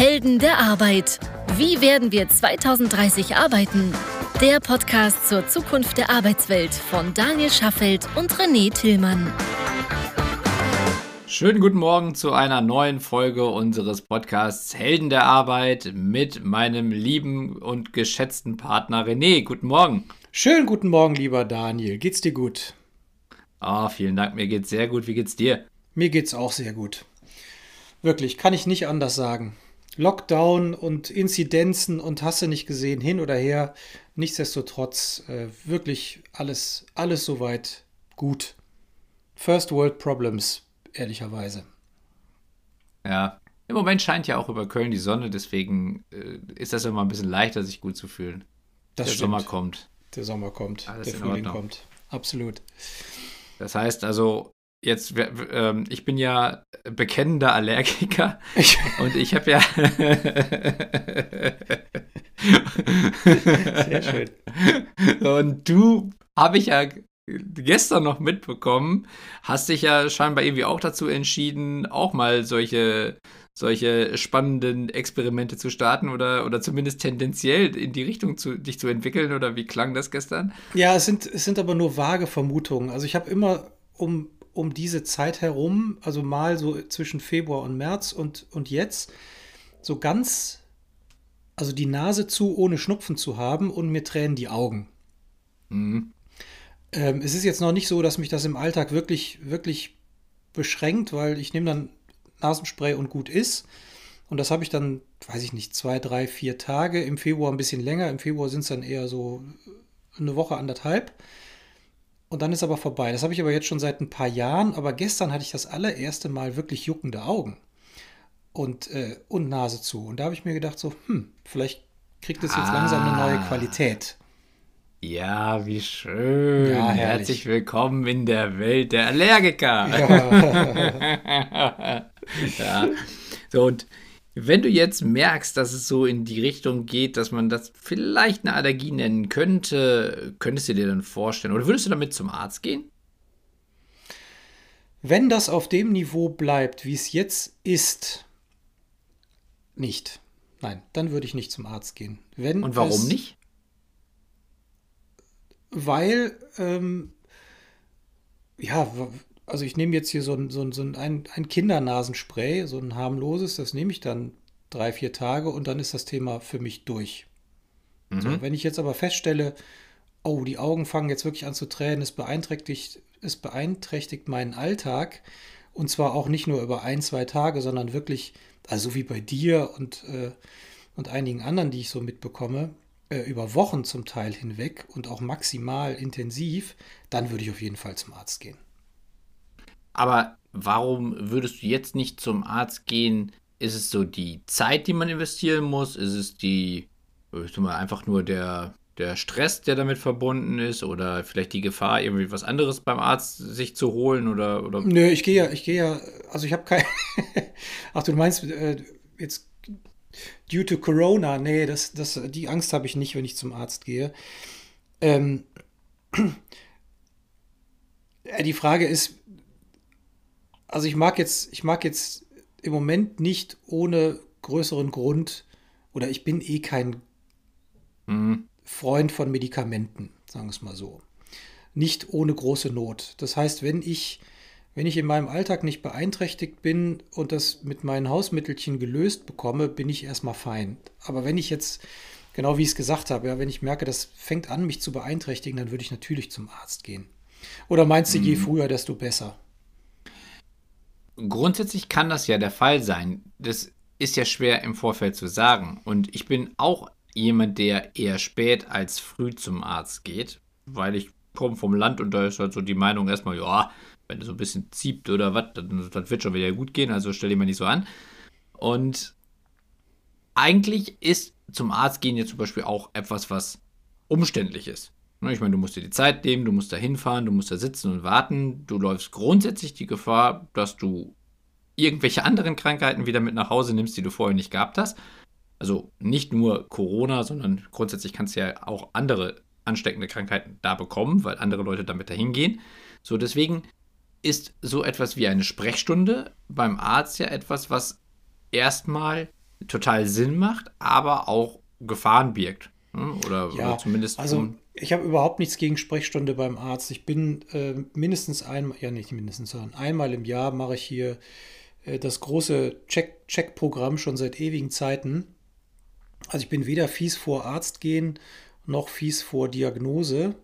Helden der Arbeit. Wie werden wir 2030 arbeiten? Der Podcast zur Zukunft der Arbeitswelt von Daniel Schaffelt und René Tillmann. Schönen guten Morgen zu einer neuen Folge unseres Podcasts Helden der Arbeit mit meinem lieben und geschätzten Partner René. Guten Morgen. Schönen guten Morgen, lieber Daniel. Geht's dir gut? Ah, oh, vielen Dank. Mir geht's sehr gut. Wie geht's dir? Mir geht's auch sehr gut. Wirklich, kann ich nicht anders sagen. Lockdown und Inzidenzen und hast du nicht gesehen, hin oder her. Nichtsdestotrotz äh, wirklich alles, alles soweit gut. First World Problems, ehrlicherweise. Ja, im Moment scheint ja auch über Köln die Sonne, deswegen äh, ist das immer ein bisschen leichter, sich gut zu fühlen. Das Der stimmt. Sommer kommt. Der Sommer kommt, Alles der in Frühling Ordnung. kommt. Absolut. Das heißt also, jetzt, ähm, ich bin ja bekennender Allergiker Ich, und ich habe ja. sehr schön. Und du habe ich ja gestern noch mitbekommen, hast dich ja scheinbar irgendwie auch dazu entschieden, auch mal solche, solche spannenden Experimente zu starten oder, oder zumindest tendenziell in die Richtung zu, dich zu entwickeln oder wie klang das gestern? Ja, es sind, es sind aber nur vage Vermutungen. Also ich habe immer um, um diese Zeit herum, also mal so zwischen Februar und März und, und jetzt, so ganz, also die Nase zu, ohne Schnupfen zu haben und mir tränen die Augen. Mhm. Ähm, es ist jetzt noch nicht so, dass mich das im Alltag wirklich, wirklich beschränkt, weil ich nehme dann Nasenspray und gut ist. Und das habe ich dann, weiß ich nicht, zwei, drei, vier Tage. Im Februar ein bisschen länger. Im Februar sind es dann eher so eine Woche, anderthalb. Und dann ist aber vorbei. Das habe ich aber jetzt schon seit ein paar Jahren. Aber gestern hatte ich das allererste Mal wirklich juckende Augen und, äh, und Nase zu. Und da habe ich mir gedacht, so, hm, vielleicht kriegt es jetzt Ah. langsam eine neue Qualität. Ja, wie schön. Ja. Herzlich willkommen in der Welt der Allergiker. Ja. ja. So, und wenn du jetzt merkst, dass es so in die Richtung geht, dass man das vielleicht eine Allergie nennen könnte, könntest du dir dann vorstellen? Oder würdest du damit zum Arzt gehen? Wenn das auf dem Niveau bleibt, wie es jetzt ist, nicht. Nein, dann würde ich nicht zum Arzt gehen. Wenn Und warum es, nicht? Weil, ähm, ja, also ich nehme jetzt hier so ein, so ein, so ein, ein Kindernasenspray, so ein harmloses, das nehme ich dann drei, vier Tage und dann ist das Thema für mich durch. So, Mhm. wenn ich jetzt aber feststelle, oh, die Augen fangen jetzt wirklich an zu tränen, es beeinträchtigt, es beeinträchtigt meinen Alltag und zwar auch nicht nur über ein, zwei Tage, sondern wirklich, also so wie bei dir und, äh, und einigen anderen, die ich so mitbekomme, äh, über Wochen zum Teil hinweg und auch maximal intensiv, dann würde ich auf jeden Fall zum Arzt gehen. Aber warum würdest du jetzt nicht zum Arzt gehen? Ist es so die Zeit, die man investieren muss? Ist es die, mal, einfach nur der, der Stress, der damit verbunden ist? Oder vielleicht die Gefahr, irgendwie was anderes beim Arzt sich zu holen? Oder, oder Nö, ich gehe ja, ich gehe ja, also ich habe kein. Ach, du meinst äh, jetzt due to Corona? Nee, das, das, die Angst habe ich nicht, wenn ich zum Arzt gehe. Ähm, äh, die Frage ist, also ich mag jetzt, ich mag jetzt im Moment nicht ohne größeren Grund, oder ich bin eh kein Mhm. Freund von Medikamenten, sagen wir es mal so. Nicht ohne große Not. Das heißt, wenn ich, wenn ich in meinem Alltag nicht beeinträchtigt bin und das mit meinen Hausmittelchen gelöst bekomme, bin ich erstmal fein. Aber wenn ich jetzt, genau wie ich es gesagt habe, ja, wenn ich merke, das fängt an, mich zu beeinträchtigen, dann würde ich natürlich zum Arzt gehen. Oder meinst du, je früher, desto besser? Grundsätzlich kann das ja der Fall sein. Das ist ja schwer im Vorfeld zu sagen. Und ich bin auch jemand, der eher spät als früh zum Arzt geht, weil ich komme vom Land und da ist halt so die Meinung erstmal, ja, wenn du so ein bisschen zieht oder was, dann das wird schon wieder gut gehen, also stell dir mal nicht so an. Und eigentlich ist zum Arzt gehen jetzt zum Beispiel auch etwas, was umständlich ist. Ne, Ich meine, du musst dir die Zeit nehmen, du musst da hinfahren, du musst da sitzen und warten. Du läufst grundsätzlich die Gefahr, dass du irgendwelche anderen Krankheiten wieder mit nach Hause nimmst, die du vorher nicht gehabt hast. Also nicht nur Corona, sondern grundsätzlich kannst du ja auch andere ansteckende Krankheiten da bekommen, weil andere Leute damit dahin gehen. So, deswegen ist so etwas wie eine Sprechstunde beim Arzt ja etwas, was erstmal total Sinn macht, aber auch Gefahren birgt. Ne? Oder, ja, oder zumindest. Also, um ich habe überhaupt nichts gegen Sprechstunde beim Arzt. Ich bin äh, mindestens einmal, ja nicht mindestens, sondern einmal im Jahr mache ich hier das große Check-Programm schon seit ewigen Zeiten. Also ich bin weder fies vor Arzt gehen, noch fies vor Diagnose,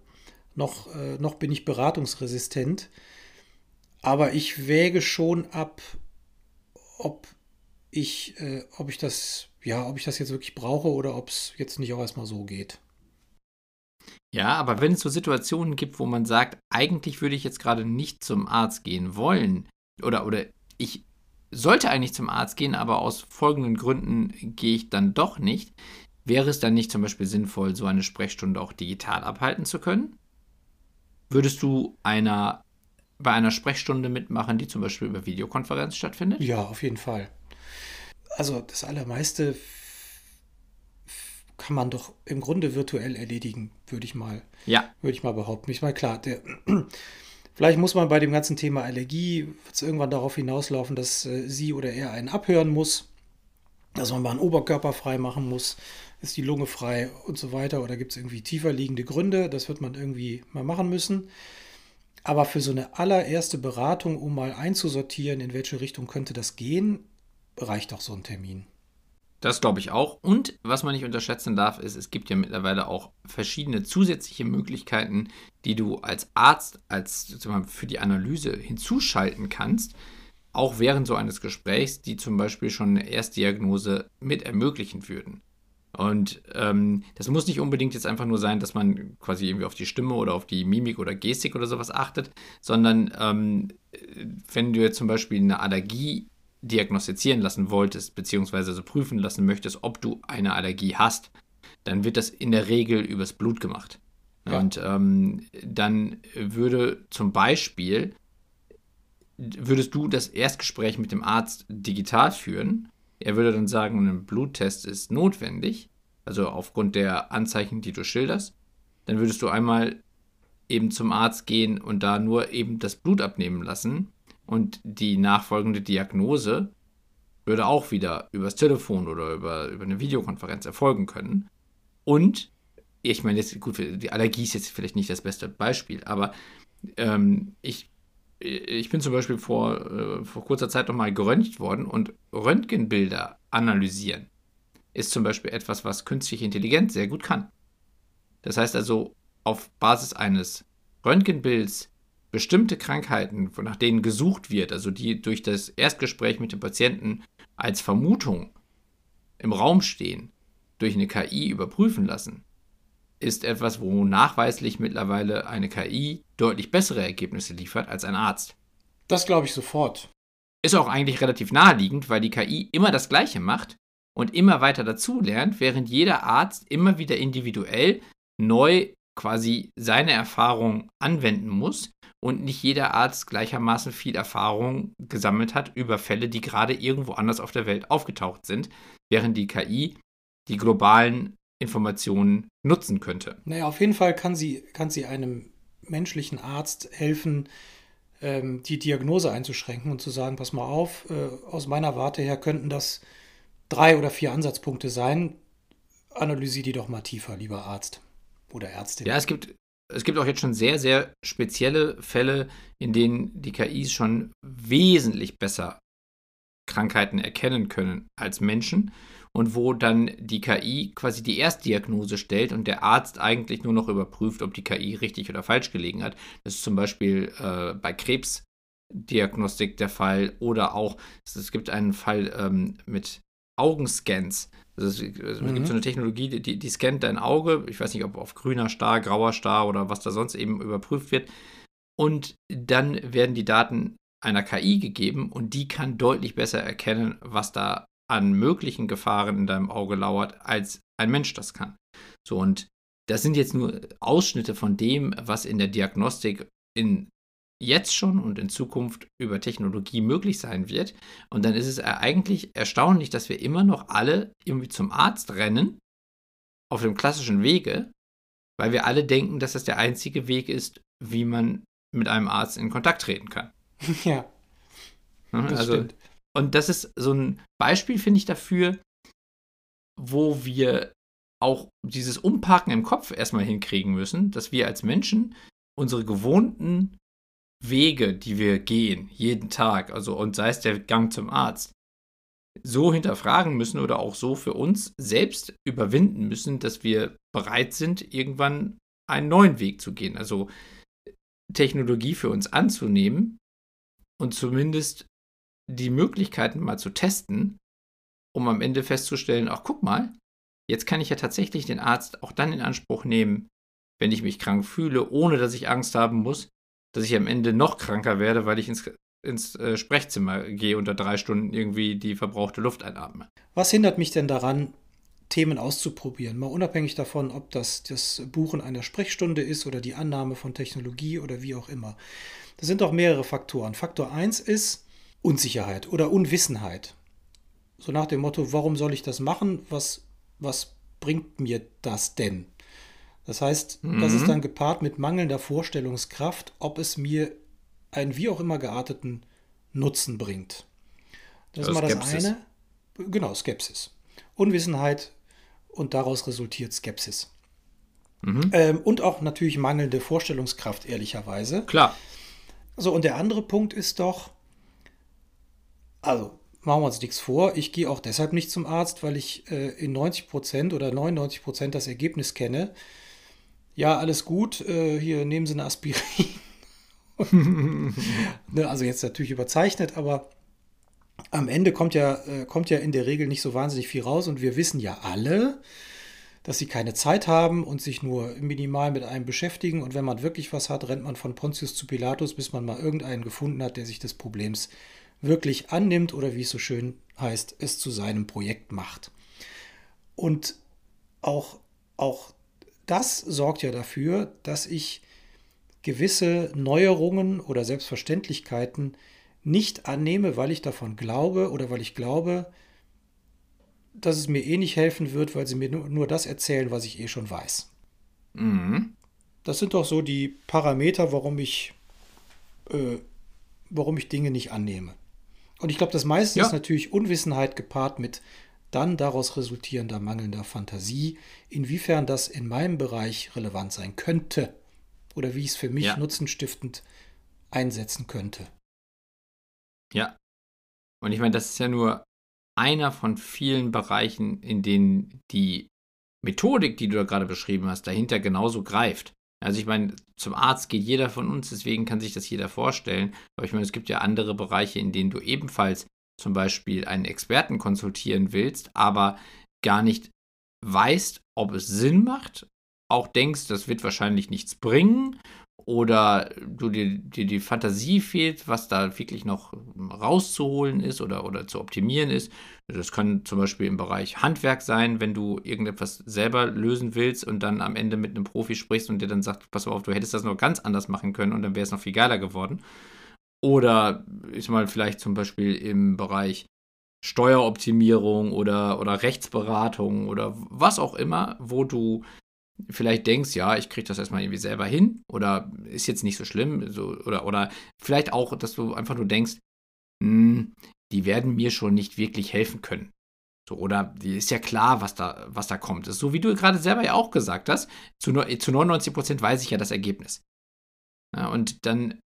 noch, äh, noch bin ich beratungsresistent. Aber ich wäge schon ab, ob ich, äh, ob ich das, ja, ob ich das jetzt wirklich brauche oder ob es jetzt nicht auch erstmal so geht. Ja, aber wenn es so Situationen gibt, wo man sagt, eigentlich würde ich jetzt gerade nicht zum Arzt gehen wollen, oder, oder ich sollte eigentlich zum Arzt gehen, aber aus folgenden Gründen gehe ich dann doch nicht, wäre es dann nicht zum Beispiel sinnvoll, so eine Sprechstunde auch digital abhalten zu können? Würdest du einer bei einer Sprechstunde mitmachen, die zum Beispiel über Videokonferenz stattfindet? Ja, auf jeden Fall. Also das Allermeiste kann man doch im Grunde virtuell erledigen, würde ich mal, ja. würde ich mal behaupten. Ich meine, klar, der, vielleicht muss man bei dem ganzen Thema Allergie irgendwann darauf hinauslaufen, dass äh, sie oder er einen abhören muss, dass man mal einen Oberkörper frei machen muss, ist die Lunge frei und so weiter, oder gibt es irgendwie tiefer liegende Gründe, das wird man irgendwie mal machen müssen. Aber für so eine allererste Beratung, um mal einzusortieren, in welche Richtung könnte das gehen, reicht doch so ein Termin. Das glaube ich auch. Und was man nicht unterschätzen darf, ist, es gibt ja mittlerweile auch verschiedene zusätzliche Möglichkeiten, die du als Arzt, als für die Analyse hinzuschalten kannst, auch während so eines Gesprächs, die zum Beispiel schon eine Erstdiagnose mit ermöglichen würden. Und ähm, das muss nicht unbedingt jetzt einfach nur sein, dass man quasi irgendwie auf die Stimme oder auf die Mimik oder Gestik oder sowas achtet, sondern ähm, wenn du jetzt zum Beispiel eine Allergie diagnostizieren lassen wolltest, beziehungsweise so prüfen lassen möchtest, ob du eine Allergie hast, dann wird das in der Regel übers Blut gemacht. Ja. Und ähm, dann würde zum Beispiel, würdest du das Erstgespräch mit dem Arzt digital führen er würde dann sagen, ein Bluttest ist notwendig, also aufgrund der Anzeichen, die du schilderst. Dann würdest du einmal eben zum Arzt gehen und da nur eben das Blut abnehmen lassen und die nachfolgende Diagnose würde auch wieder übers Telefon oder über, über eine Videokonferenz erfolgen können. Und, ich meine, jetzt, gut, die Allergie ist jetzt vielleicht nicht das beste Beispiel, aber ähm, ich ich bin zum Beispiel vor, äh, vor kurzer Zeit nochmal geröntgt worden und Röntgenbilder analysieren ist zum Beispiel etwas, was künstliche Intelligenz sehr gut kann. Das heißt also, auf Basis eines Röntgenbilds bestimmte Krankheiten, nach denen gesucht wird, also die durch das Erstgespräch mit dem Patienten als Vermutung im Raum stehen, durch eine KI überprüfen lassen, ist etwas, wo nachweislich mittlerweile eine KI deutlich bessere Ergebnisse liefert als ein Arzt. Das glaube ich sofort. Ist auch eigentlich relativ naheliegend, weil die KI immer das Gleiche macht und immer weiter dazulernt, während jeder Arzt immer wieder individuell neu quasi seine Erfahrung anwenden muss und nicht jeder Arzt gleichermaßen viel Erfahrung gesammelt hat über Fälle, die gerade irgendwo anders auf der Welt aufgetaucht sind, während die KI die globalen Informationen nutzen könnte. Naja, auf jeden Fall kann sie, kann sie einem menschlichen Arzt helfen, ähm, die Diagnose einzuschränken und zu sagen, pass mal auf, äh, aus meiner Warte her könnten das drei oder vier Ansatzpunkte sein. Analysiere die doch mal tiefer, lieber Arzt oder Ärztin. Ja, es gibt, es gibt auch jetzt schon sehr, sehr spezielle Fälle, in denen die KIs schon wesentlich besser Krankheiten erkennen können als Menschen und wo dann die KI quasi die Erstdiagnose stellt und der Arzt eigentlich nur noch überprüft, ob die KI richtig oder falsch gelegen hat. Das ist zum Beispiel äh, bei Krebsdiagnostik der Fall oder auch, es gibt einen Fall ähm, mit Augenscans. Also es, mhm. gibt so eine Technologie, die, die scannt dein Auge, ich weiß nicht, ob auf grüner Star, grauer Star oder was da sonst eben überprüft wird. Und dann werden die Daten einer KI gegeben und die kann deutlich besser erkennen, was da an möglichen Gefahren in deinem Auge lauert, als ein Mensch das kann. So, und das sind jetzt nur Ausschnitte von dem, was in der Diagnostik in jetzt schon und in Zukunft über Technologie möglich sein wird. Und dann ist es eigentlich erstaunlich, dass wir immer noch alle irgendwie zum Arzt rennen, auf dem klassischen Wege, weil wir alle denken, dass das der einzige Weg ist, wie man mit einem Arzt in Kontakt treten kann. Ja. Das also, stimmt. Und das ist so ein Beispiel, finde ich, dafür, wo wir auch dieses Umparken im Kopf erstmal hinkriegen müssen, dass wir als Menschen unsere gewohnten Wege, die wir gehen, jeden Tag, also und sei es der Gang zum Arzt, so hinterfragen müssen oder auch so für uns selbst überwinden müssen, dass wir bereit sind, irgendwann einen neuen Weg zu gehen. Also Technologie für uns anzunehmen und zumindest die Möglichkeiten mal zu testen, um am Ende festzustellen, ach guck mal, jetzt kann ich ja tatsächlich den Arzt auch dann in Anspruch nehmen, wenn ich mich krank fühle, ohne dass ich Angst haben muss, dass ich am Ende noch kranker werde, weil ich ins, ins äh, Sprechzimmer gehe und da drei Stunden irgendwie die verbrauchte Luft einatme. Was hindert mich denn daran, Themen auszuprobieren? Mal unabhängig davon, ob das das Buchen einer Sprechstunde ist oder die Annahme von Technologie oder wie auch immer. Das sind doch mehrere Faktoren. Faktor 1 ist Unsicherheit oder Unwissenheit. So nach dem Motto, warum soll ich das machen? Was, was bringt mir das denn? Das heißt, mhm. das ist mhm. dann gepaart mit mangelnder Vorstellungskraft, ob es mir einen wie auch immer gearteten Nutzen bringt. Das also ist mal das Skepsis. eine. Genau, Skepsis. Unwissenheit und daraus resultiert Skepsis. Mhm. Ähm, und auch natürlich mangelnde Vorstellungskraft, ehrlicherweise. Klar. So, und der andere Punkt ist doch, also machen wir uns nichts vor, ich gehe auch deshalb nicht zum Arzt, weil ich äh, in 90% oder 99% das Ergebnis kenne, ja, alles gut, äh, hier nehmen Sie eine Aspirin. ne, also jetzt natürlich überzeichnet, aber am Ende kommt ja, äh, kommt ja in der Regel nicht so wahnsinnig viel raus und wir wissen ja alle, dass sie keine Zeit haben und sich nur minimal mit einem beschäftigen und wenn man wirklich was hat, rennt man von Pontius zu Pilatus, bis man mal irgendeinen gefunden hat, der sich des Problems wirklich annimmt oder wie es so schön heißt, es zu seinem Projekt macht. Und auch, auch das sorgt ja dafür, dass ich gewisse Neuerungen oder Selbstverständlichkeiten nicht annehme, weil ich davon glaube oder weil ich glaube, dass es mir eh nicht helfen wird, weil sie mir nur, nur das erzählen, was ich eh schon weiß. Mhm. Das sind doch so die Parameter, warum ich, äh, warum ich Dinge nicht annehme. Und ich glaube, das meiste ja. ist natürlich Unwissenheit gepaart mit dann daraus resultierender mangelnder Fantasie, inwiefern das in meinem Bereich relevant sein könnte oder wie ich es für mich ja. nutzenstiftend einsetzen könnte. Ja. Und ich meine, das ist ja nur einer von vielen Bereichen, in denen die Methodik, die du da gerade beschrieben hast, dahinter genauso greift. Also ich meine, zum Arzt geht jeder von uns, deswegen kann sich das jeder vorstellen. Aber ich meine, es gibt ja andere Bereiche, in denen du ebenfalls zum Beispiel einen Experten konsultieren willst, aber gar nicht weißt, ob es Sinn macht, auch denkst, das wird wahrscheinlich nichts bringen oder du dir, dir, die Fantasie fehlt, was da wirklich noch rauszuholen ist oder, oder zu optimieren ist. Das kann zum Beispiel im Bereich Handwerk sein, wenn du irgendetwas selber lösen willst und dann am Ende mit einem Profi sprichst und dir dann sagt, pass auf, du hättest das noch ganz anders machen können und dann wäre es noch viel geiler geworden. Oder ist mal vielleicht zum Beispiel im Bereich Steueroptimierung oder, oder Rechtsberatung oder was auch immer, wo du vielleicht denkst, ja, ich kriege das erstmal irgendwie selber hin oder ist jetzt nicht so schlimm. So, oder, oder vielleicht auch, dass du einfach nur denkst, mh, hm, die werden mir schon nicht wirklich helfen können. So, oder ist ja klar, was da, was da kommt. So wie du gerade selber ja auch gesagt hast, zu, zu 99% weiß ich ja das Ergebnis. Ja, und dann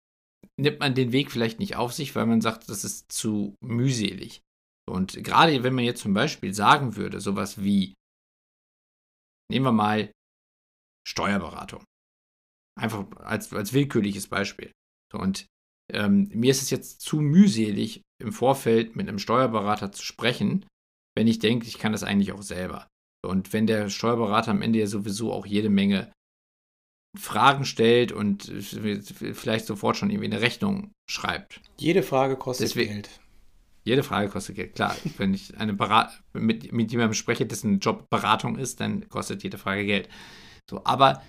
nimmt man den Weg vielleicht nicht auf sich, weil man sagt, das ist zu mühselig. Und gerade wenn man jetzt zum Beispiel sagen würde, sowas wie, nehmen wir mal Steuerberatung. Einfach als, als willkürliches Beispiel. Und ähm, mir ist es jetzt zu mühselig, im Vorfeld mit einem Steuerberater zu sprechen, wenn ich denke, ich kann das eigentlich auch selber. Und wenn der Steuerberater am Ende ja sowieso auch jede Menge Fragen stellt und vielleicht sofort schon irgendwie eine Rechnung schreibt. Jede Frage kostet Deswegen, Geld. Jede Frage kostet Geld, klar. Wenn ich eine Berat mit, mit jemandem spreche, dessen Job Beratung ist, dann kostet jede Frage Geld. So, aber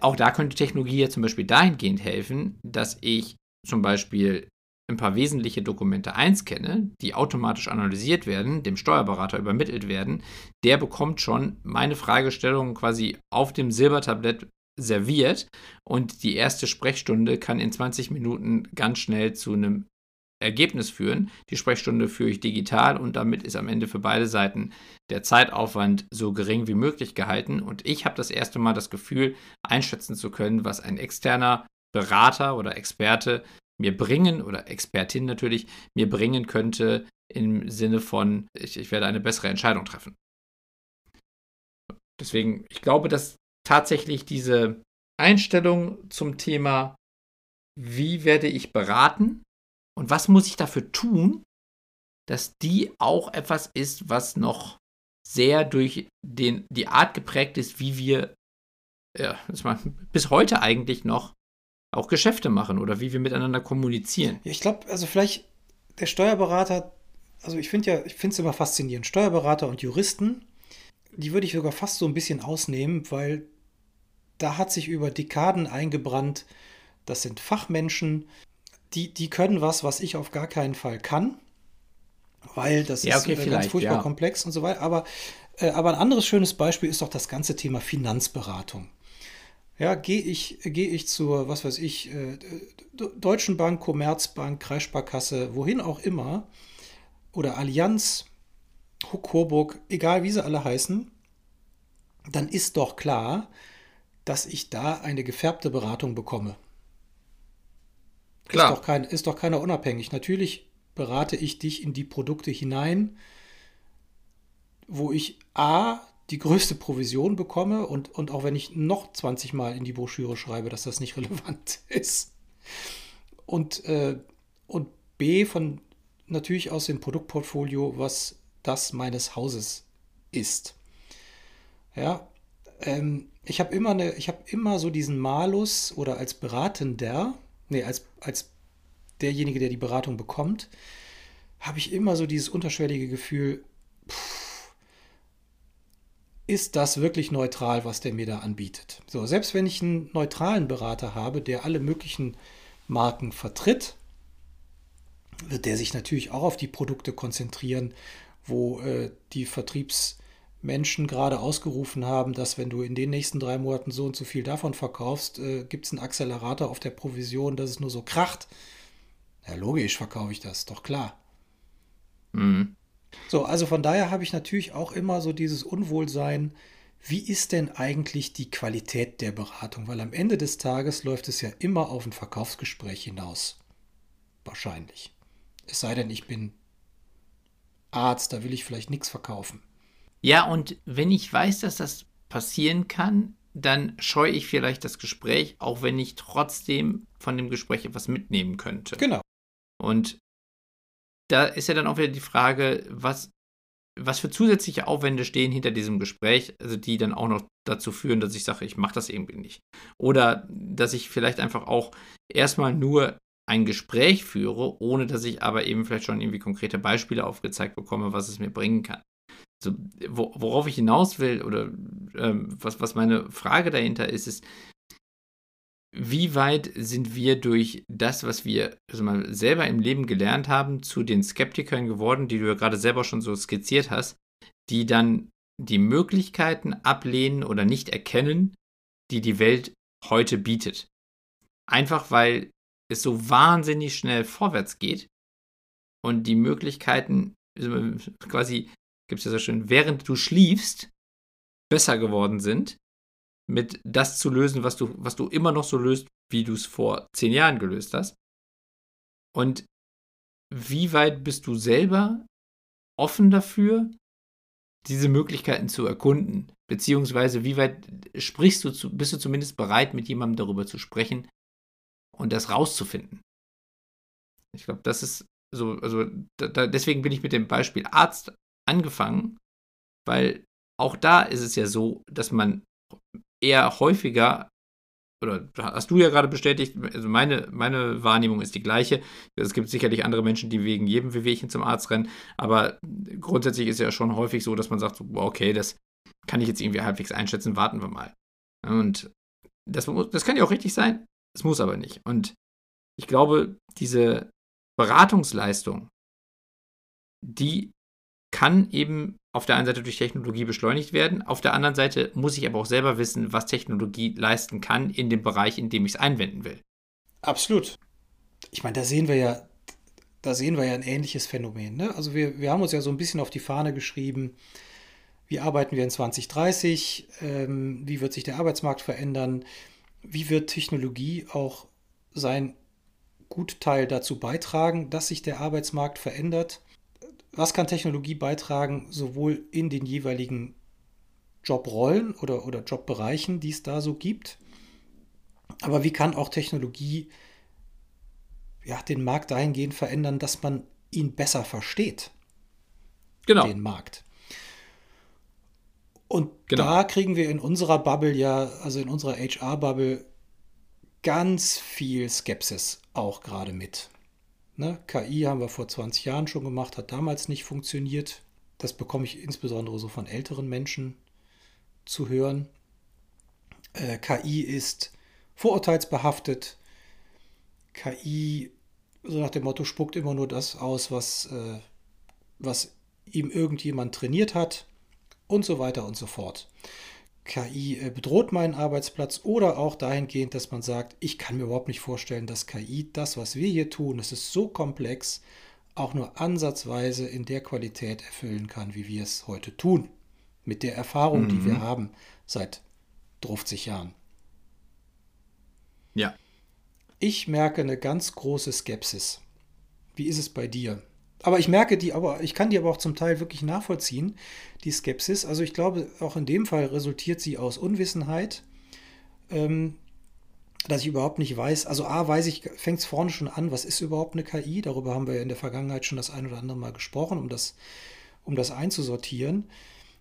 auch da könnte Technologie ja zum Beispiel dahingehend helfen, dass ich zum Beispiel ein paar wesentliche Dokumente einscanne, die automatisch analysiert werden, dem Steuerberater übermittelt werden. Der bekommt schon meine Fragestellungen quasi auf dem Silbertablett serviert und die erste Sprechstunde kann in 20 Minuten ganz schnell zu einem Ergebnis führen. Die Sprechstunde führe ich digital und damit ist am Ende für beide Seiten der Zeitaufwand so gering wie möglich gehalten. Und ich habe das erste Mal das Gefühl, einschätzen zu können, was ein externer Berater oder Experte mir bringen, oder Expertin natürlich, mir bringen könnte im Sinne von, ich, ich werde eine bessere Entscheidung treffen. Deswegen, ich glaube, dass tatsächlich diese Einstellung zum Thema, wie werde ich beraten und was muss ich dafür tun, dass die auch etwas ist, was noch sehr durch den, die Art geprägt ist, wie wir ja, bis heute eigentlich noch auch Geschäfte machen oder wie wir miteinander kommunizieren. Ja, ich glaube, also vielleicht der Steuerberater, also ich finde ja, ich finde es immer faszinierend, Steuerberater und Juristen, die würde ich sogar fast so ein bisschen ausnehmen, weil da hat sich über Dekaden eingebrannt, das sind Fachmenschen, die, die können was, was ich auf gar keinen Fall kann, weil das ja, okay, ist äh, ganz furchtbar ja. komplex und so weiter. Aber, äh, aber ein anderes schönes Beispiel ist doch das ganze Thema Finanzberatung. Ja, gehe ich, geh ich zur, was weiß ich, äh, Deutschen Bank, Commerzbank, Kreissparkasse, wohin auch immer, oder Allianz, Huck Coburg, egal wie sie alle heißen, dann ist doch klar, dass ich da eine gefärbte Beratung bekomme. Klar. Ist doch, kein, ist doch keiner unabhängig. Natürlich berate ich dich in die Produkte hinein, wo ich A, die größte Provision bekomme und, und auch wenn ich noch 20 Mal in die Broschüre schreibe, dass das nicht relevant ist. Und, äh, und B, von natürlich aus dem Produktportfolio, was das meines Hauses ist. Ja, ähm, ich habe immer, eine, hab immer so diesen Malus oder als Beratender, nee, als, als derjenige, der die Beratung bekommt, habe ich immer so dieses unterschwellige Gefühl, pff, ist das wirklich neutral, was der mir da anbietet. So, selbst wenn ich einen neutralen Berater habe, der alle möglichen Marken vertritt, wird der sich natürlich auch auf die Produkte konzentrieren, wo äh, die Vertriebsmenschen gerade ausgerufen haben, dass wenn du in den nächsten drei Monaten so und so viel davon verkaufst, äh, gibt es einen Accelerator auf der Provision, dass es nur so kracht. Ja, logisch verkaufe ich das, doch klar. Mhm. So, also von daher habe ich natürlich auch immer so dieses Unwohlsein, wie ist denn eigentlich die Qualität der Beratung? Weil am Ende des Tages läuft es ja immer auf ein Verkaufsgespräch hinaus. Wahrscheinlich. Es sei denn, ich bin Arzt, da will ich vielleicht nichts verkaufen. Ja, und wenn ich weiß, dass das passieren kann, dann scheue ich vielleicht das Gespräch, auch wenn ich trotzdem von dem Gespräch etwas mitnehmen könnte. Genau. Und da ist ja dann auch wieder die Frage, was, was für zusätzliche Aufwände stehen hinter diesem Gespräch, also die dann auch noch dazu führen, dass ich sage, ich mache das irgendwie nicht. Oder dass ich vielleicht einfach auch erstmal nur ein Gespräch führe, ohne dass ich aber eben vielleicht schon irgendwie konkrete Beispiele aufgezeigt bekomme, was es mir bringen kann. Also, worauf ich hinaus will oder ähm, was, was meine Frage dahinter ist, ist, wie weit sind wir durch das, was wir also mal selber im Leben gelernt haben, zu den Skeptikern geworden, die du ja gerade selber schon so skizziert hast, die dann die Möglichkeiten ablehnen oder nicht erkennen, die die Welt heute bietet. Einfach weil es so wahnsinnig schnell vorwärts geht und die Möglichkeiten quasi, gibt es ja so schön, während du schliefst, besser geworden sind mit das zu lösen, was du, was du immer noch so löst, wie du es vor zehn Jahren gelöst hast. Und wie weit bist du selber offen dafür, diese Möglichkeiten zu erkunden? Beziehungsweise wie weit sprichst du, zu, bist du zumindest bereit, mit jemandem darüber zu sprechen und das rauszufinden? Ich glaube, das ist so, also da, deswegen bin ich mit dem Beispiel Arzt angefangen, weil auch da ist es ja so, dass man eher häufiger, oder hast du ja gerade bestätigt, also meine, meine Wahrnehmung ist die gleiche. Es gibt sicherlich andere Menschen, die wegen jedem Wehwehchen zum Arzt rennen, aber grundsätzlich ist ja schon häufig so, dass man sagt, okay, das kann ich jetzt irgendwie halbwegs einschätzen, warten wir mal. Und das, das kann ja auch richtig sein, es muss aber nicht. Und ich glaube, diese Beratungsleistung, die kann eben auf der einen Seite durch Technologie beschleunigt werden, auf der anderen Seite muss ich aber auch selber wissen, was Technologie leisten kann in dem Bereich, in dem ich es einwenden will. Absolut. Ich meine, da sehen wir ja, da sehen wir ja ein ähnliches Phänomen. Ne? Also wir, wir haben uns ja so ein bisschen auf die Fahne geschrieben, wie arbeiten wir in 2030, ähm, wie wird sich der Arbeitsmarkt verändern, wie wird Technologie auch sein Gutteil dazu beitragen, dass sich der Arbeitsmarkt verändert. Was kann Technologie beitragen, sowohl in den jeweiligen Jobrollen oder, oder Jobbereichen, die es da so gibt, aber wie kann auch Technologie ja, den Markt dahingehend verändern, dass man ihn besser versteht? Genau. Den Markt. Und Genau. da kriegen wir in unserer Bubble ja, also in unserer HR-Bubble, ganz viel Skepsis auch gerade mit. Ne? KI haben wir vor 20 Jahren schon gemacht, hat damals nicht funktioniert. Das bekomme ich insbesondere so von älteren Menschen zu hören. Äh, KI ist vorurteilsbehaftet. KI, so nach dem Motto, spuckt immer nur das aus, was, äh, was ihm irgendjemand trainiert hat und so weiter und so fort. KI äh, bedroht meinen Arbeitsplatz oder auch dahingehend, dass man sagt, ich kann mir überhaupt nicht vorstellen, dass KI das, was wir hier tun, das ist so komplex, auch nur ansatzweise in der Qualität erfüllen kann, wie wir es heute tun. Mit der Erfahrung, die wir haben seit 50 Jahren. Ja. Ich merke eine ganz große Skepsis. Wie ist es bei dir? Aber ich merke die, aber ich kann die aber auch zum Teil wirklich nachvollziehen, die Skepsis. Also ich glaube, auch in dem Fall resultiert sie aus Unwissenheit, ähm, dass ich überhaupt nicht weiß. Also A, weiß ich, fängt es vorne schon an, was ist überhaupt eine KI? Darüber haben wir ja in der Vergangenheit schon das ein oder andere Mal gesprochen, um das, um das einzusortieren.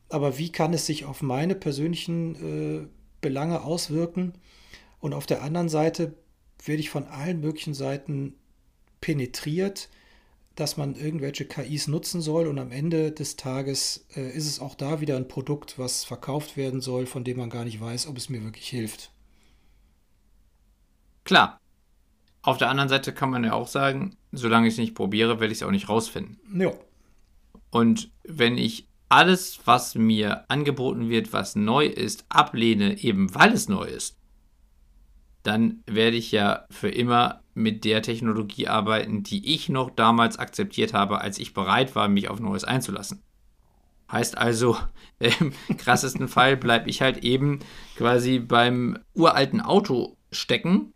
Aber wie kann es sich auf meine persönlichen äh, Belange auswirken? Und auf der anderen Seite werde ich von allen möglichen Seiten penetriert, dass man irgendwelche KIs nutzen soll und am Ende des Tages äh, ist es auch da wieder ein Produkt, was verkauft werden soll, von dem man gar nicht weiß, ob es mir wirklich hilft. Klar. Auf der anderen Seite kann man ja auch sagen, solange ich es nicht probiere, werde ich es auch nicht rausfinden. Ja, Und wenn ich alles, was mir angeboten wird, was neu ist, ablehne, eben weil es neu ist, dann werde ich ja für immer mit der Technologie arbeiten, die ich noch damals akzeptiert habe, als ich bereit war, mich auf Neues einzulassen. Heißt also, im krassesten Fall bleibe ich halt eben quasi beim uralten Auto stecken,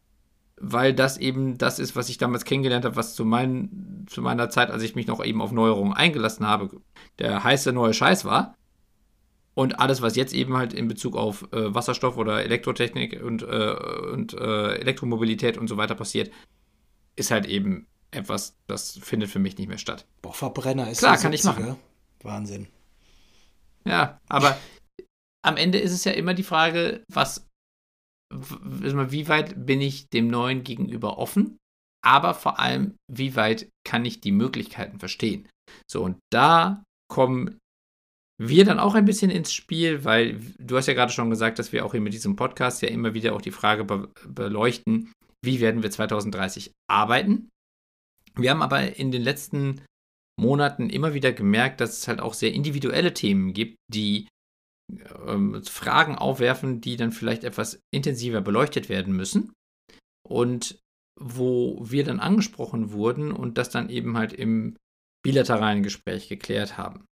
weil das eben das ist, was ich damals kennengelernt habe, was zu, mein, zu meiner Zeit, als ich mich noch eben auf Neuerungen eingelassen habe, der heiße neue Scheiß war. Und alles, was jetzt eben halt in Bezug auf äh, Wasserstoff oder Elektrotechnik und, äh, und äh, Elektromobilität und so weiter passiert, ist halt eben etwas, das findet für mich nicht mehr statt. boah, Verbrenner ist Klar, kann ich 70er. Wahnsinn. Ja, aber am Ende ist es ja immer die Frage, was, wie weit bin ich dem Neuen gegenüber offen, aber vor allem, wie weit kann ich die Möglichkeiten verstehen. So, und da kommen wir dann auch ein bisschen ins Spiel, weil du hast ja gerade schon gesagt, dass wir auch hier mit diesem Podcast ja immer wieder auch die Frage be beleuchten, wie werden wir 2030 arbeiten. Wir haben aber in den letzten Monaten immer wieder gemerkt, dass es halt auch sehr individuelle Themen gibt, die ähm, Fragen aufwerfen, die dann vielleicht etwas intensiver beleuchtet werden müssen. Und wo wir dann angesprochen wurden und das dann eben halt im bilateralen Gespräch geklärt haben.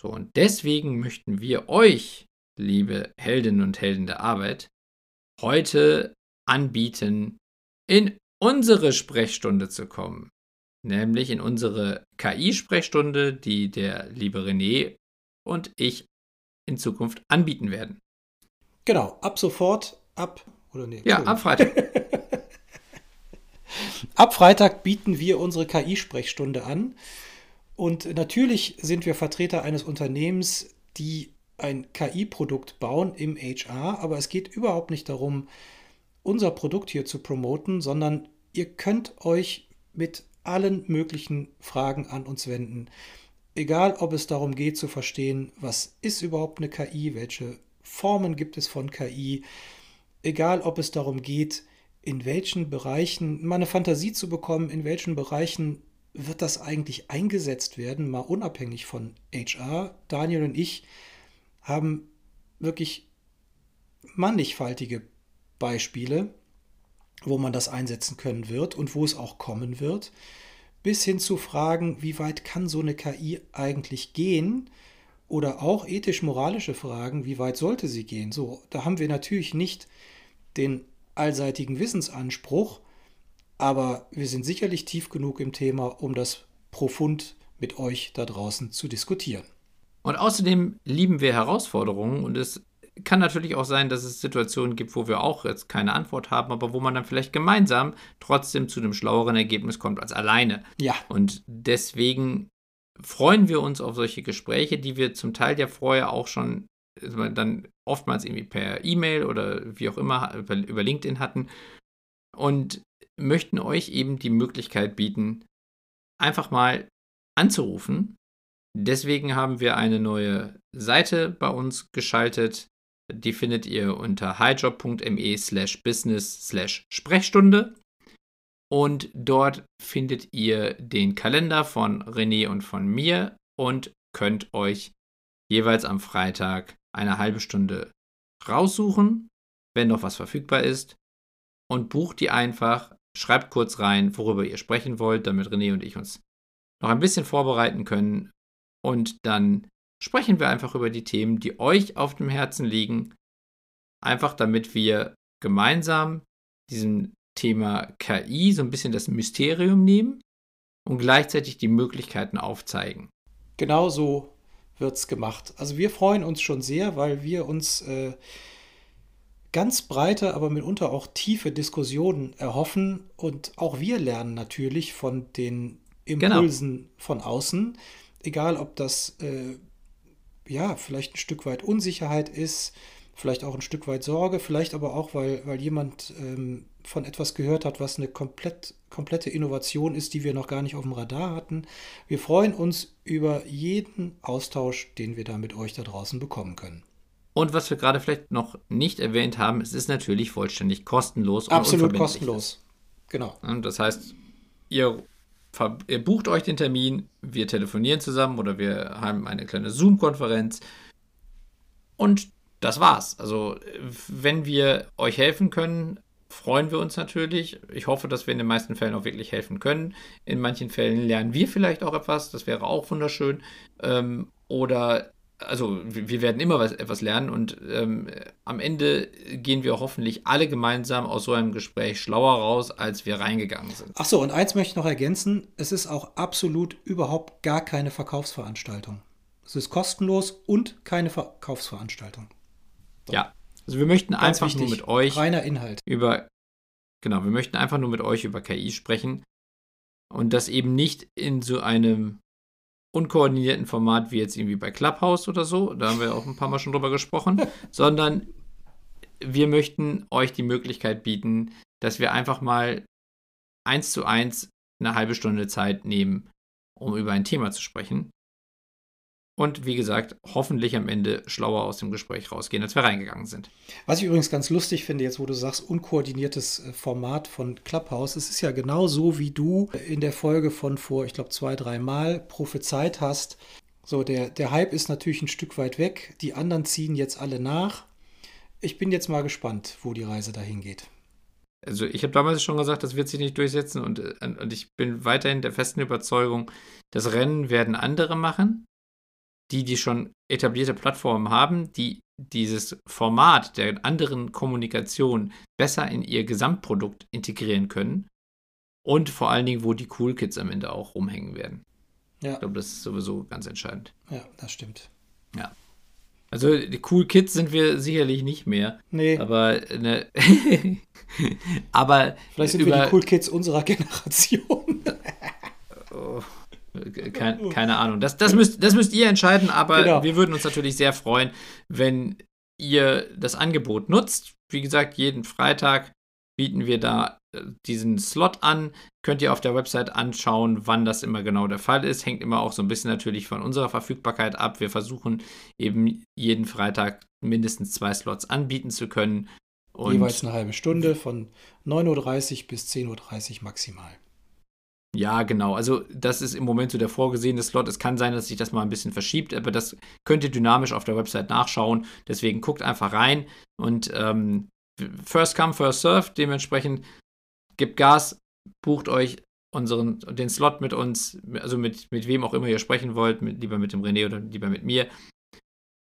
So, und deswegen möchten wir euch, liebe Heldinnen und Helden der Arbeit, heute anbieten, in unsere Sprechstunde zu kommen. Nämlich in unsere KI-Sprechstunde, die der liebe René und ich in Zukunft anbieten werden. Genau, ab sofort, ab, oder nee, Ja, ab Freitag. Ab Freitag bieten wir unsere KI-Sprechstunde an. Und natürlich sind wir Vertreter eines Unternehmens, die ein KI-Produkt bauen im HR, aber es geht überhaupt nicht darum, unser Produkt hier zu promoten, sondern ihr könnt euch mit allen möglichen Fragen an uns wenden. Egal, ob es darum geht zu verstehen, was ist überhaupt eine KI, welche Formen gibt es von KI, egal, ob es darum geht, in welchen Bereichen, mal eine Fantasie zu bekommen, in welchen Bereichen wird das eigentlich eingesetzt werden, mal unabhängig von HR. Daniel und ich haben wirklich mannigfaltige Beispiele, wo man das einsetzen können wird und wo es auch kommen wird, bis hin zu Fragen, wie weit kann so eine KI eigentlich gehen? Oder auch ethisch-moralische Fragen, wie weit sollte sie gehen? So, da haben wir natürlich nicht den allseitigen Wissensanspruch, aber wir sind sicherlich tief genug im Thema, um das profund mit euch da draußen zu diskutieren. Und außerdem lieben wir Herausforderungen und es kann natürlich auch sein, dass es Situationen gibt, wo wir auch jetzt keine Antwort haben, aber wo man dann vielleicht gemeinsam trotzdem zu einem schlaueren Ergebnis kommt als alleine. Ja. Und deswegen freuen wir uns auf solche Gespräche, die wir zum Teil ja vorher auch schon dann oftmals irgendwie per E-Mail oder wie auch immer über LinkedIn hatten und möchten euch eben die Möglichkeit bieten, einfach mal anzurufen Deswegen haben wir eine neue Seite bei uns geschaltet. Die findet ihr unter highjob.me slash business slash Sprechstunde. Und dort findet ihr den Kalender von René und von mir und könnt euch jeweils am Freitag eine halbe Stunde raussuchen, wenn noch was verfügbar ist. Und bucht die einfach, schreibt kurz rein, worüber ihr sprechen wollt, damit René und ich uns noch ein bisschen vorbereiten können und dann sprechen wir einfach über die Themen, die euch auf dem Herzen liegen. Einfach damit wir gemeinsam diesem Thema KI so ein bisschen das Mysterium nehmen und gleichzeitig die Möglichkeiten aufzeigen. Genau so wird es gemacht. Also wir freuen uns schon sehr, weil wir uns äh, ganz breite, aber mitunter auch tiefe Diskussionen erhoffen und auch wir lernen natürlich von den genau. Impulsen genau. von außen egal ob das äh, ja vielleicht ein Stück weit Unsicherheit ist, vielleicht auch ein Stück weit Sorge, vielleicht aber auch, weil, weil jemand ähm, von etwas gehört hat, was eine komplett, komplette Innovation ist, die wir noch gar nicht auf dem Radar hatten. Wir freuen uns über jeden Austausch, den wir da mit euch da draußen bekommen können. Und was wir gerade vielleicht noch nicht erwähnt haben, es ist natürlich vollständig kostenlos. Absolut kostenlos. Genau. Das heißt, ihr ihr bucht euch den Termin, wir telefonieren zusammen oder wir haben eine kleine Zoom-Konferenz und das war's. Also, wenn wir euch helfen können, freuen wir uns natürlich. Ich hoffe, dass wir in den meisten Fällen auch wirklich helfen können. In manchen Fällen lernen wir vielleicht auch etwas, das wäre auch wunderschön. Ähm, oder also wir werden immer was, etwas lernen und ähm, am Ende gehen wir hoffentlich alle gemeinsam aus so einem Gespräch schlauer raus, als wir reingegangen sind. Ach so, und eins möchte ich noch ergänzen, es ist auch absolut überhaupt gar keine Verkaufsveranstaltung. Es ist kostenlos und keine Verkaufsveranstaltung. So. Ja, also wir möchten Ganz einfach wichtig, nur mit euch reiner Inhalt über genau, wir möchten einfach nur mit euch über KI sprechen und das eben nicht in so einem unkoordinierten Format wie jetzt irgendwie bei Clubhouse oder so, da haben wir auch ein paar Mal schon drüber gesprochen, sondern wir möchten euch die Möglichkeit bieten, dass wir einfach mal eins zu eins eine halbe Stunde Zeit nehmen, um über ein Thema zu sprechen und wie gesagt, hoffentlich am Ende schlauer aus dem Gespräch rausgehen, als wir reingegangen sind. Was ich übrigens ganz lustig finde, jetzt wo du sagst, unkoordiniertes äh, Format von Clubhouse, es ist ja genau so, wie du in der Folge von vor, ich glaube, zwei, drei Mal prophezeit hast. So, der, der Hype ist natürlich ein Stück weit weg, die anderen ziehen jetzt alle nach. Ich bin jetzt mal gespannt, wo die Reise dahin geht. Also ich habe damals schon gesagt, das wird sich nicht durchsetzen und, äh, und ich bin weiterhin der festen Überzeugung, das Rennen werden andere machen die, die schon etablierte Plattformen haben, die dieses Format der anderen Kommunikation besser in ihr Gesamtprodukt integrieren können und vor allen Dingen, wo die Cool Kids am Ende auch rumhängen werden. Ja. Ich glaube, das ist sowieso ganz entscheidend. Ja, das stimmt. Ja. Also die Cool Kids sind wir sicherlich nicht mehr. Nee. Aber ne, aber vielleicht sind wir die Cool Kids unserer Generation. oh. Kein, keine Ahnung. Das, das, müsst, das müsst ihr entscheiden, aber genau. wir würden uns natürlich sehr freuen, wenn ihr das Angebot nutzt. Wie gesagt, jeden Freitag bieten wir da äh, diesen Slot an. Könnt ihr auf der Website anschauen, wann das immer genau der Fall ist. Hängt immer auch so ein bisschen natürlich von unserer Verfügbarkeit ab. Wir versuchen eben jeden Freitag mindestens zwei Slots anbieten zu können. Und Jeweils eine halbe Stunde von 9.30 Uhr bis 10.30 Uhr maximal. Ja, genau. Also das ist im Moment so der vorgesehene Slot. Es kann sein, dass sich das mal ein bisschen verschiebt, aber das könnt ihr dynamisch auf der Website nachschauen. Deswegen guckt einfach rein und ähm, first come, first serve. Dementsprechend gebt Gas, bucht euch unseren, den Slot mit uns, also mit, mit wem auch immer ihr sprechen wollt, mit, lieber mit dem René oder lieber mit mir.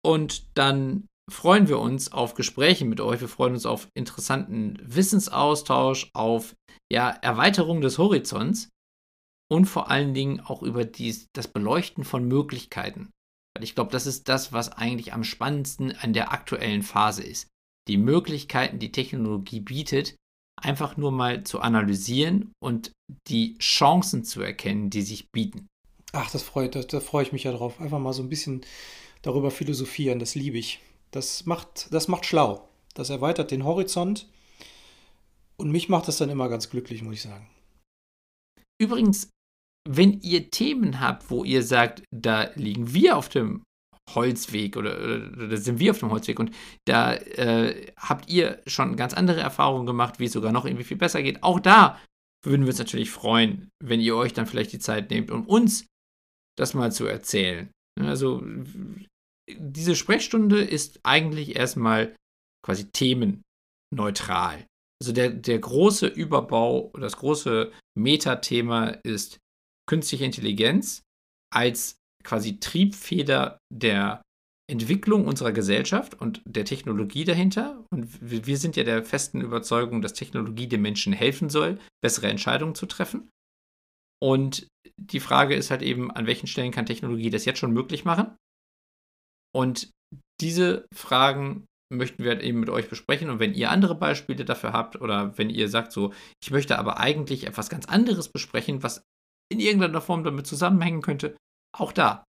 Und dann freuen wir uns auf Gespräche mit euch. Wir freuen uns auf interessanten Wissensaustausch, auf ja, Erweiterung des Horizonts und vor allen Dingen auch über dies, das Beleuchten von Möglichkeiten. Weil ich glaube, das ist das, was eigentlich am spannendsten an der aktuellen Phase ist. Die Möglichkeiten, die Technologie bietet, einfach nur mal zu analysieren und die Chancen zu erkennen, die sich bieten. Ach, das freut, da, da freue ich mich ja drauf. Einfach mal so ein bisschen darüber philosophieren, das liebe ich. Das macht, das macht schlau. Das erweitert den Horizont. Und mich macht das dann immer ganz glücklich, muss ich sagen. Übrigens, wenn ihr Themen habt, wo ihr sagt, da liegen wir auf dem Holzweg oder, oder, sind wir auf dem Holzweg und da äh, habt ihr schon ganz andere Erfahrungen gemacht, wie es sogar noch irgendwie viel besser geht. Auch da würden wir uns natürlich freuen, wenn ihr euch dann vielleicht die Zeit nehmt, um uns das mal zu erzählen. Also diese Sprechstunde ist eigentlich erstmal quasi themenneutral. Also der, der große Überbau, das große Metathema ist künstliche Intelligenz als quasi Triebfeder der Entwicklung unserer Gesellschaft und der Technologie dahinter. Und wir sind ja der festen Überzeugung, dass Technologie den Menschen helfen soll, bessere Entscheidungen zu treffen. Und die Frage ist halt eben, an welchen Stellen kann Technologie das jetzt schon möglich machen? Und diese Fragen möchten wir halt eben mit euch besprechen. Und wenn ihr andere Beispiele dafür habt oder wenn ihr sagt, so, ich möchte aber eigentlich etwas ganz anderes besprechen, was in irgendeiner Form damit zusammenhängen könnte, auch da.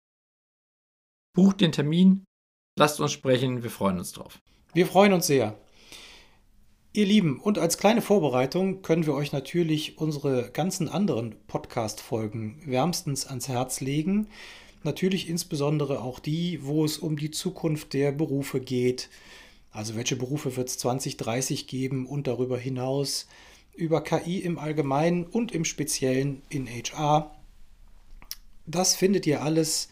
Bucht den Termin, lasst uns sprechen, wir freuen uns drauf. Wir freuen uns sehr. Ihr Lieben, und als kleine Vorbereitung können wir euch natürlich unsere ganzen anderen Podcast-Folgen wärmstens ans Herz legen. Natürlich insbesondere auch die, wo es um die Zukunft der Berufe geht. Also welche Berufe wird es 2030 geben und darüber hinaus über KI im Allgemeinen und im Speziellen in HR. Das findet ihr alles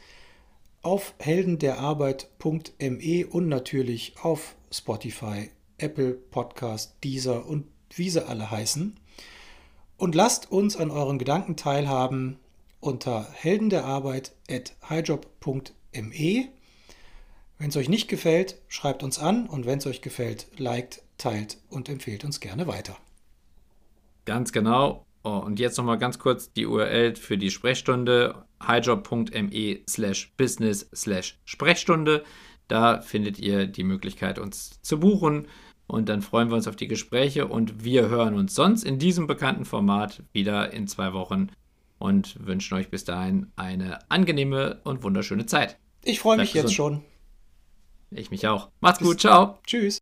auf heldenderarbeit.me und natürlich auf Spotify, Apple Podcast, Deezer und wie sie alle heißen. Und lasst uns an euren Gedanken teilhaben unter heldenderarbeit.highjob.me. Wenn es euch nicht gefällt, schreibt uns an und wenn es euch gefällt, liked, teilt und empfehlt uns gerne weiter. Ganz genau. Oh, und jetzt nochmal ganz kurz die URL für die Sprechstunde highjob.me slash business slash Sprechstunde. Da findet ihr die Möglichkeit, uns zu buchen. Und dann freuen wir uns auf die Gespräche und wir hören uns sonst in diesem bekannten Format wieder in zwei Wochen und wünschen euch bis dahin eine angenehme und wunderschöne Zeit. Ich freue mich jetzt schon. Ich mich auch. Macht's bis gut, ciao. Tschüss.